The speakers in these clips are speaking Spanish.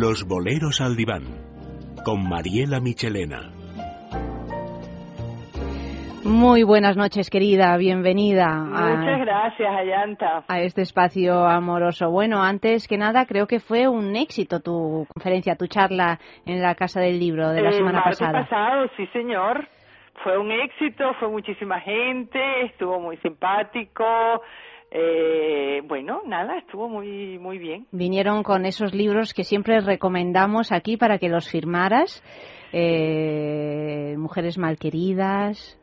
Los boleros al diván, con Mariela Michelena. Muy buenas noches, querida. Bienvenida. Muchas gracias, Ayanta. A este espacio amoroso. Bueno, antes que nada, creo que fue un éxito tu conferencia, tu charla en la Casa del Libro de la El semana martes pasada. pasado, sí, señor. Fue un éxito, fue muchísima gente, estuvo muy simpático. Eh, bueno, nada, estuvo muy muy bien. Vinieron con esos libros que siempre recomendamos aquí para que los firmaras. Eh, Mujeres malqueridas.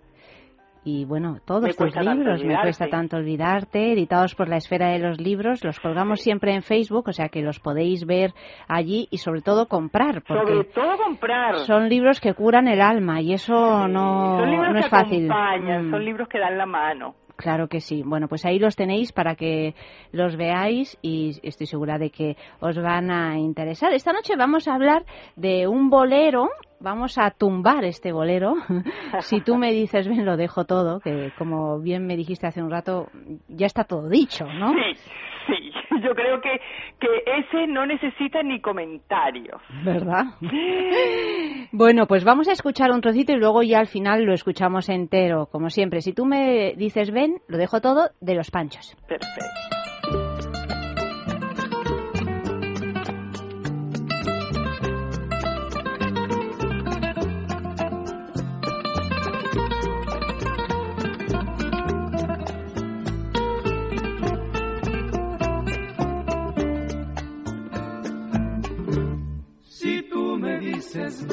Y bueno, todos Me tus libros, me cuesta tanto olvidarte, editados por la esfera de los libros, los colgamos siempre en Facebook, o sea que los podéis ver allí y sobre todo comprar, Sobre porque todo comprar. son libros que curan el alma y eso no, son libros no que es fácil. acompañan, Mm. son libros que dan la mano. Claro que sí. Bueno, pues ahí los tenéis para que los veáis y estoy segura de que os van a interesar. Esta noche vamos a hablar de un bolero. Vamos a tumbar este bolero. si tú me dices, ven, lo dejo todo, que como bien me dijiste hace un rato, ya está todo dicho, ¿no? Sí, sí. Yo creo que, que ese no necesita ni comentarios. ¿Verdad? Bueno, pues vamos a escuchar un trocito y luego ya al final lo escuchamos entero, como siempre. Si tú me dices, ven, lo dejo todo de los panchos. Perfecto. Dices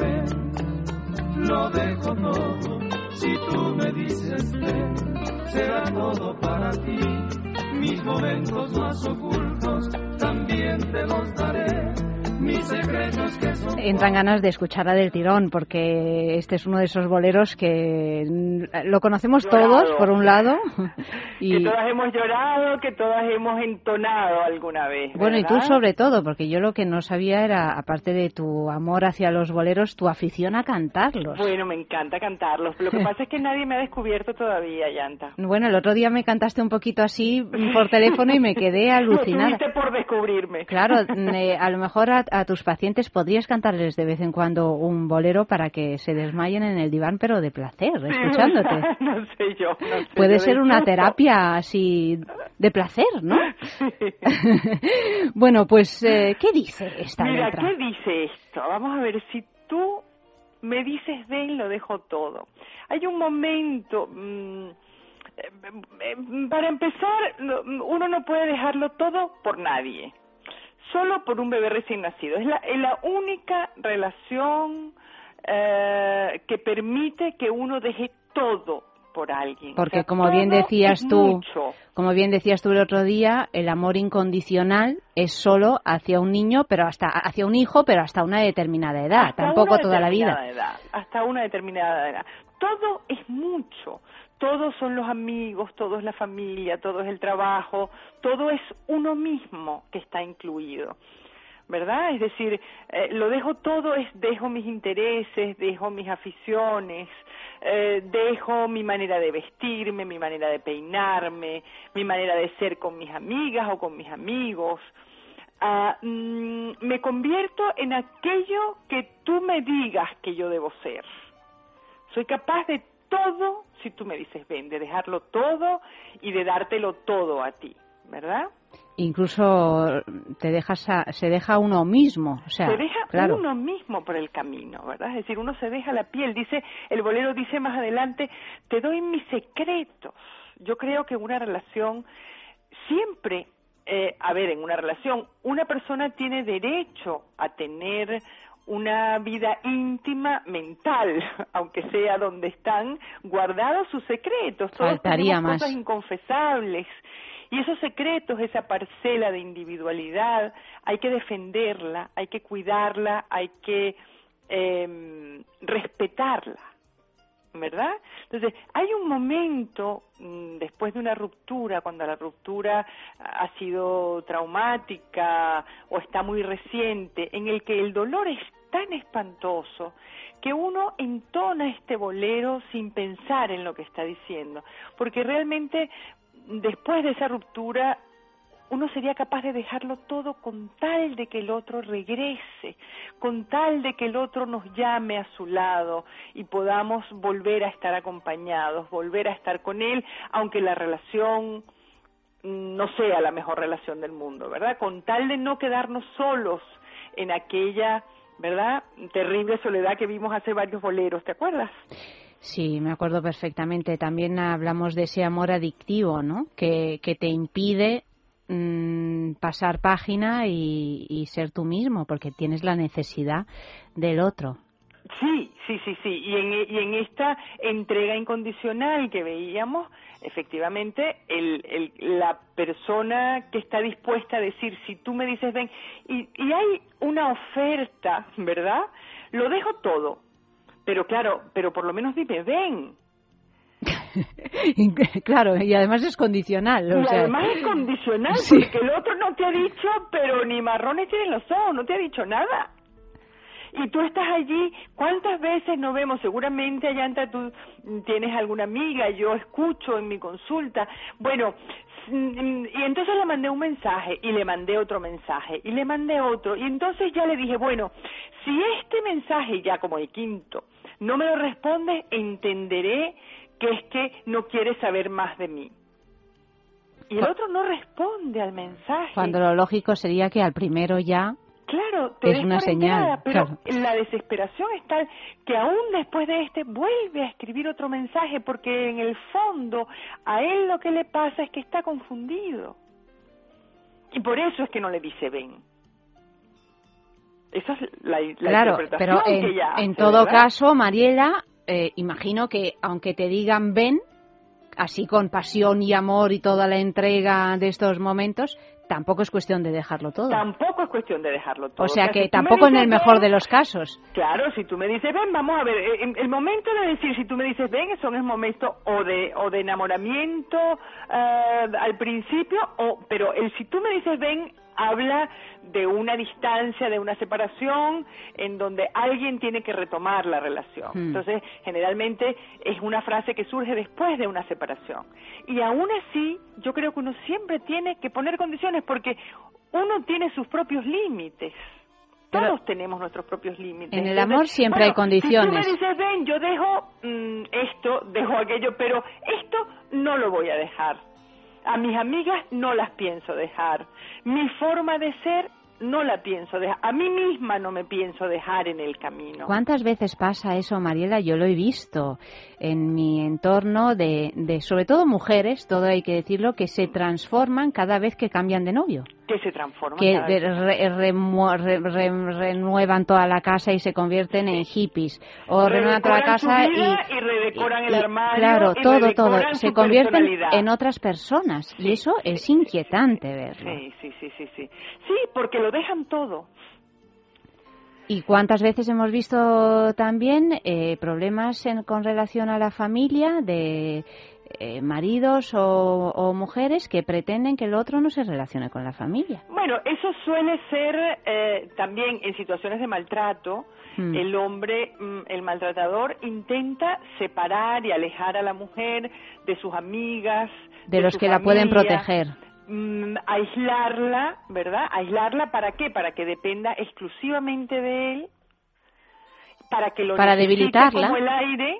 lo dejo todo. Si tú me dices será todo para ti. Mis momentos más ocultos también te los daré. Mis secretos que son Entran ganas de escucharla del tirón, porque este es uno de esos boleros que mm, lo conocemos Llorado. todos, por un lado. Que Y, todas hemos llorado, que todas hemos entonado alguna vez. bueno, y tú ¿verdad? sobre todo, porque yo lo que no sabía era, aparte de tu amor hacia los boleros, tu afición a cantarlos. Bueno, me encanta cantarlos. Lo que pasa es que nadie me ha descubierto todavía, Yanta. Bueno, el otro día me cantaste un poquito así por teléfono y me quedé alucinada. Lo por descubrirme. Claro, eh, a lo mejor a, a tus pacientes podrías cantarles de vez en cuando un bolero para que se desmayen en el diván, pero de placer, escuchándote. no sé yo. no sé Puede yo ser una terapia así de placer, ¿no? Sí. bueno, pues, eh, ¿qué dice esta Mira, letra? ¿qué dice esto? Vamos a ver, si tú me dices ven, lo dejo todo. Hay un momento, mm, eh, eh, para empezar, no- uno no puede dejarlo todo por nadie, solo por un bebé recién nacido. Es la, es la única relación eh, que permite que uno deje todo por alguien. Porque O sea, como bien decías tú, mucho. como bien decías tú el otro día, el amor incondicional es solo hacia un niño, pero hasta hacia un hijo, pero hasta una determinada edad, Hasta tampoco toda la vida. edad, hasta una determinada edad. Todo es mucho. Todos son los amigos, todo es la familia, todo es el trabajo, todo es uno mismo que está incluido. ¿Verdad? Es decir, eh, lo dejo todo, es dejo mis intereses, dejo mis aficiones, eh, dejo mi manera de vestirme, mi manera de peinarme, mi manera de ser con mis amigas o con mis amigos. Ah, mm, me convierto en aquello que tú me digas que yo debo ser. Soy capaz de todo si tú me dices ven, de dejarlo todo y de dártelo todo a ti, ¿verdad? Incluso te dejas a- se deja uno mismo, o sea, se deja claro. uno mismo por el camino, ¿verdad? Es decir, uno se deja la piel. Dice, el bolero dice más adelante, te doy mis secretos. Yo creo que una relación siempre, eh, a ver, en una relación, una persona tiene derecho a tener una vida íntima mental, aunque sea donde están guardados sus secretos. Todos Faltaría tenemos más. cosas inconfesables. Y esos secretos, esa parcela de individualidad, hay que defenderla, hay que cuidarla, hay que eh, respetarla, ¿verdad? Entonces, hay un momento mm, después de una ruptura, cuando la ruptura ha sido traumática o está muy reciente, en el que el dolor es tan espantoso que uno entona este bolero sin pensar en lo que está diciendo, porque realmente después de esa ruptura uno sería capaz de dejarlo todo con tal de que el otro regrese, con tal de que el otro nos llame a su lado y podamos volver a estar acompañados, volver a estar con él, aunque la relación no sea la mejor relación del mundo, ¿verdad? Con tal de no quedarnos solos en aquella, ¿verdad? Terrible soledad que vimos hace varios boleros, ¿te acuerdas? Sí, me acuerdo perfectamente. También hablamos de ese amor adictivo, ¿no? Que, que te impide mm, pasar página y, ser tú mismo, porque tienes la necesidad del otro. Sí, sí, sí, sí. Y en, y en esta entrega incondicional que veíamos, efectivamente, el, el, la persona que está dispuesta a decir, si tú me dices ven, y, y hay una oferta, ¿verdad? Lo dejo todo, pero claro, pero por lo menos dime, ven. claro, y además es condicional. y además es condicional, porque el otro no te ha dicho, pero ni marrones tienen los ojos, no te ha dicho nada. Y tú estás allí, ¿cuántas veces nos vemos? Seguramente, Ayanta, tú tienes alguna amiga, yo escucho en mi consulta. Bueno, y entonces le mandé un mensaje y le mandé otro mensaje y le mandé otro y entonces ya le dije, bueno, si este mensaje ya como el quinto no me lo responde, entenderé que es que no quiere saber más de mí. Y el otro no responde al mensaje. Cuando lo lógico sería que al primero ya Claro, te es una señal. pero la desesperación es tal que aún después de este vuelve a escribir otro mensaje porque en el fondo a él lo que le pasa es que está confundido. Y por eso es que no le dice ven. Esa es la, claro, pero en, en todo caso, Mariela, eh, imagino que aunque te digan ven, así con pasión y amor y toda la entrega de estos momentos, tampoco es cuestión de dejarlo todo. Tampoco es cuestión de dejarlo todo. O sea que tampoco en el mejor de los casos. Claro, si tú me dices, ven, vamos a ver, eh, el, momento de decir, si tú me dices, ven, son el momento o de, o de enamoramiento eh, al principio, o, pero el si tú me dices, ven, habla de una distancia, de una separación, en donde alguien tiene que retomar la relación. Hmm. Entonces, generalmente es una frase que surge después de una separación. Y aún así, yo creo que uno siempre tiene que poner condiciones porque uno tiene sus propios límites. Todos tenemos nuestros propios límites. En el amor siempre hay condiciones. Si tú me dices, ven, yo dejo mm, esto, dejo aquello, pero esto no lo voy a dejar a mis amigas no las pienso dejar. Mi forma de ser no la pienso dejar. A mí misma no me pienso dejar en el camino. ¿Cuántas veces pasa eso, Mariela? Yo lo he visto en mi entorno de, de sobre todo mujeres, todo hay que decirlo, que se transforman cada vez que cambian de novio que se transforman. Que renuevan toda la casa y se convierten en hippies. O renuevan toda la casa y, y, redecoran el armario. Claro, todo, todo. Se convierten en otras personas. Y eso es inquietante verlo. Sí, sí, sí, sí, sí. Sí, porque lo dejan todo. ¿Y cuántas veces hemos visto también eh, problemas con relación a la familia de eh, maridos o, mujeres que pretenden que el otro no se relacione con la familia. Bueno, eso suele ser eh, también en situaciones de maltrato. Hmm. El hombre, mm, el maltratador, intenta separar y alejar a la mujer de sus amigas, de, los que la pueden proteger. Mm, aislarla, ¿verdad? Aislarla para qué? Para que dependa exclusivamente de él para que lo para debilitarla como el aire,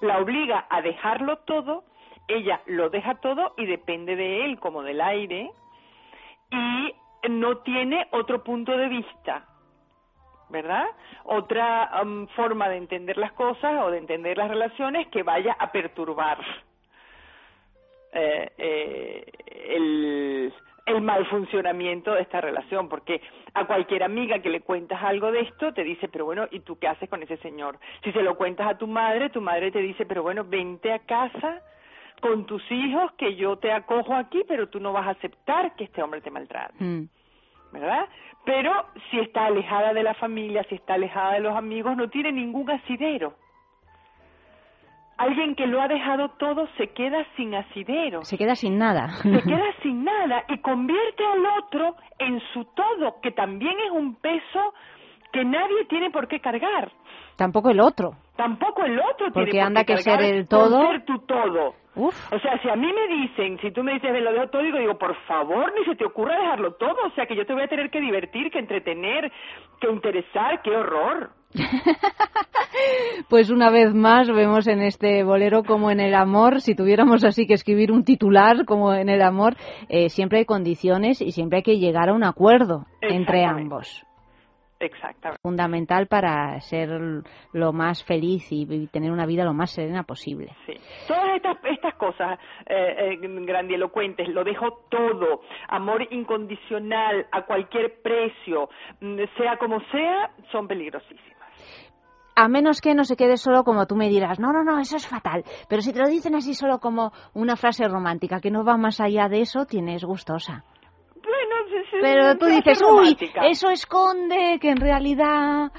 la obliga a dejarlo todo, ella lo deja todo y depende de él como del aire y no tiene otro punto de vista, ¿verdad? Otra um, forma de entender las cosas o de entender las relaciones que vaya a perturbar eh, eh, el, el mal funcionamiento de esta relación, porque a cualquier amiga que le cuentas algo de esto te dice, pero bueno, ¿y tú qué haces con ese señor? Si se lo cuentas a tu madre, tu madre te dice, pero bueno, vente a casa con tus hijos que yo te acojo aquí, pero tú no vas a aceptar que este hombre te maltrate. Mm. ¿Verdad? Pero si está alejada de la familia, si está alejada de los amigos, no tiene ningún asidero. Alguien que lo ha dejado todo se queda sin asidero. Se queda sin nada. Se queda sin nada y convierte al otro en su todo, que también es un peso que nadie tiene por qué cargar. Tampoco el otro. tampoco el otro Porque tiene por anda qué que ser el todo. ser tu todo. Uf. O sea, si a mí me dicen, si tú me dices, "Ven, lo dejo todo, digo, digo, por favor, ni se te ocurra dejarlo todo. O sea, que yo te voy a tener que divertir, que entretener, que interesar, qué horror. Pues una vez más vemos en este bolero como en el amor, si tuviéramos así que escribir un titular como en el amor, eh, siempre hay condiciones y siempre hay que llegar a un acuerdo entre ambos. Exactamente. Fundamental para ser lo más feliz y, tener una vida lo más serena posible. Sí. Todas estas, estas cosas eh, eh, grandilocuentes, lo dejo todo, amor incondicional a cualquier precio, mm, sea como sea, son peligrosísimas. A menos que no se quede solo como tú me dirás, no, no, no, eso es fatal. Pero si te lo dicen así solo como una frase romántica que no va más allá de eso, tienes gustosa. Bueno, sí, sí, Pero tú dices, uy, romántica". eso esconde que en realidad...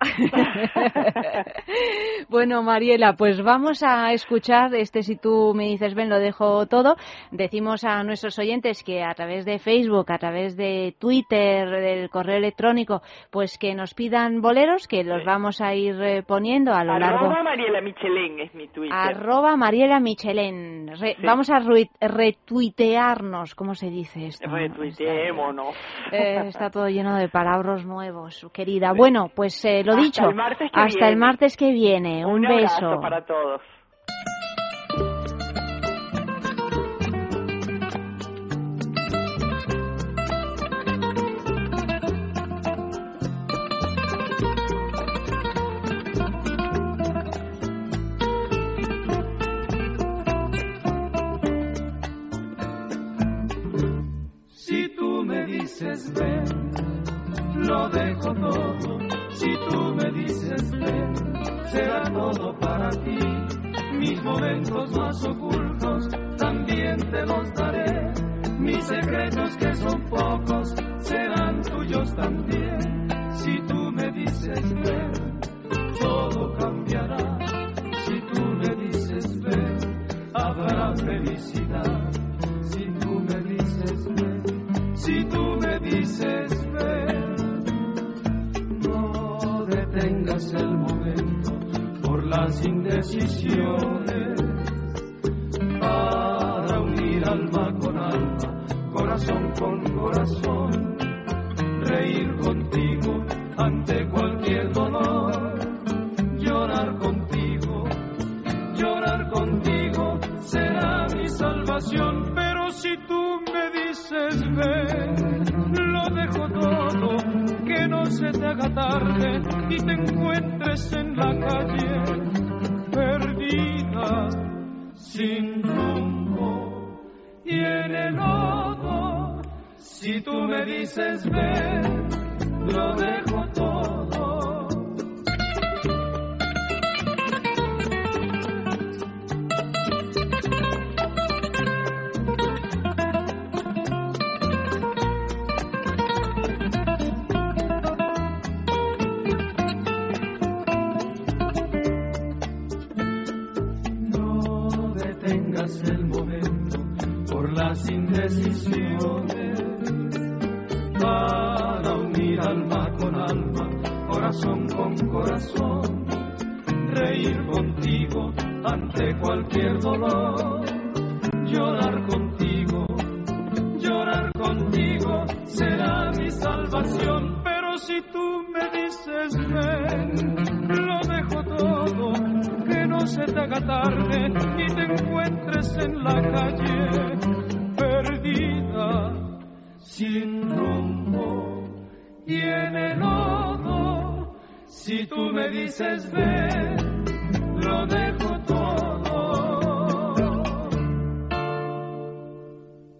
bueno, Mariela, pues vamos a escuchar este si tú me dices, ven, lo dejo todo. Decimos a nuestros oyentes que a través de Facebook, a través de Twitter, del correo electrónico, pues que nos pidan boleros, que los vamos a ir eh, poniendo a lo largo. Arroba Mariela Michelén es mi Twitter. Arroba Mariela Michelén. Re- Sí. Vamos a retuitearnos, ¿cómo se dice esto? Retuiteémonos. Eh, está todo lleno de palabras nuevos, querida. Bueno, pues eh, lo Hasta dicho, el martes que hasta viene. el martes que viene. Un, Un abrazo beso. para todos. Si tú me dices ven, momentos más ocultos también te los daré. Mis secretos que son pocos serán tuyos también. Si tú me dices ven, todo cambiará. Si tú me dices ven, habrá felicidad. Si tú me dices ven, si tú me dices ven, no detengas el por las indecisiones para unir alma con alma, corazón con corazón, reír contigo ante cualquier dolor, llorar contigo, llorar contigo será mi salvación, pero si tú me dices ven, lo dejo todo, que no se te haga tarde y te encuentres en la calle sin rumbo y en el lodo. Si tú me dices ven, lo dejo indecisiones para unir alma con alma, corazón con corazón, reír contigo ante cualquier dolor, llorar contigo, llorar contigo será mi salvación, pero si tú me dices ven, lo dejo todo, que no se te haga tarde y te encuentres en la calle sin rumbo y en el lodo. Si tú me dices ven, lo dejo todo.